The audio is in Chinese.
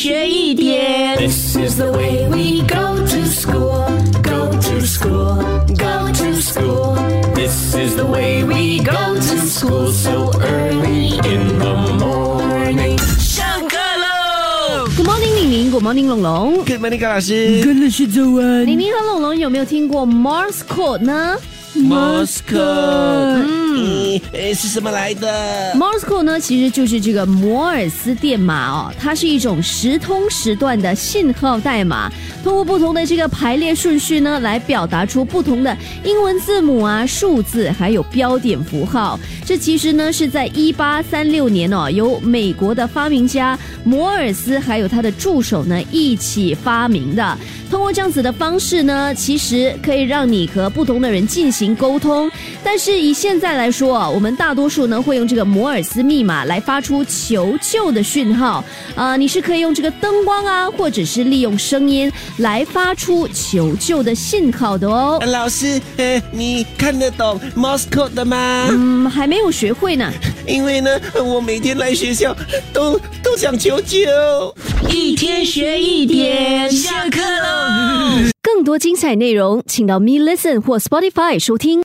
学一点。This is the way we go to school, go to school, go to school. This is the way we go to school so early in the morning. 上课喽！Good morning，玲玲，Good morning，龙龙。Good morning，高老师。跟老师早安。玲玲和龙龙有没有听过 Morse code 呢 Morse code，嗯，呃是什么来的？Morse code 呢，其实就是这个摩尔斯电码哦，它是一种时通时断的信号代码，通过不同的这个排列顺序呢，来表达出不同的英文字母啊、数字，还有标点符号。这其实呢是在一八三六年哦，由美国的发明家摩尔斯还有他的助手呢一起发明的。通过这样子的方式呢，其实可以让你和不同的人进行沟通。但是以现在来说啊，我们大多数呢会用这个摩尔斯密码来发出求救的讯号。啊、你是可以用这个灯光啊，或者是利用声音来发出求救的信号的哦。呃老师，呃，你看得懂 Morse code 的吗？嗯，还没有学会呢。因为呢，我每天来学校都都想求救。一天学一点，下课喽！更多精彩内容，请到 Me Listen 或 Spotify 收听。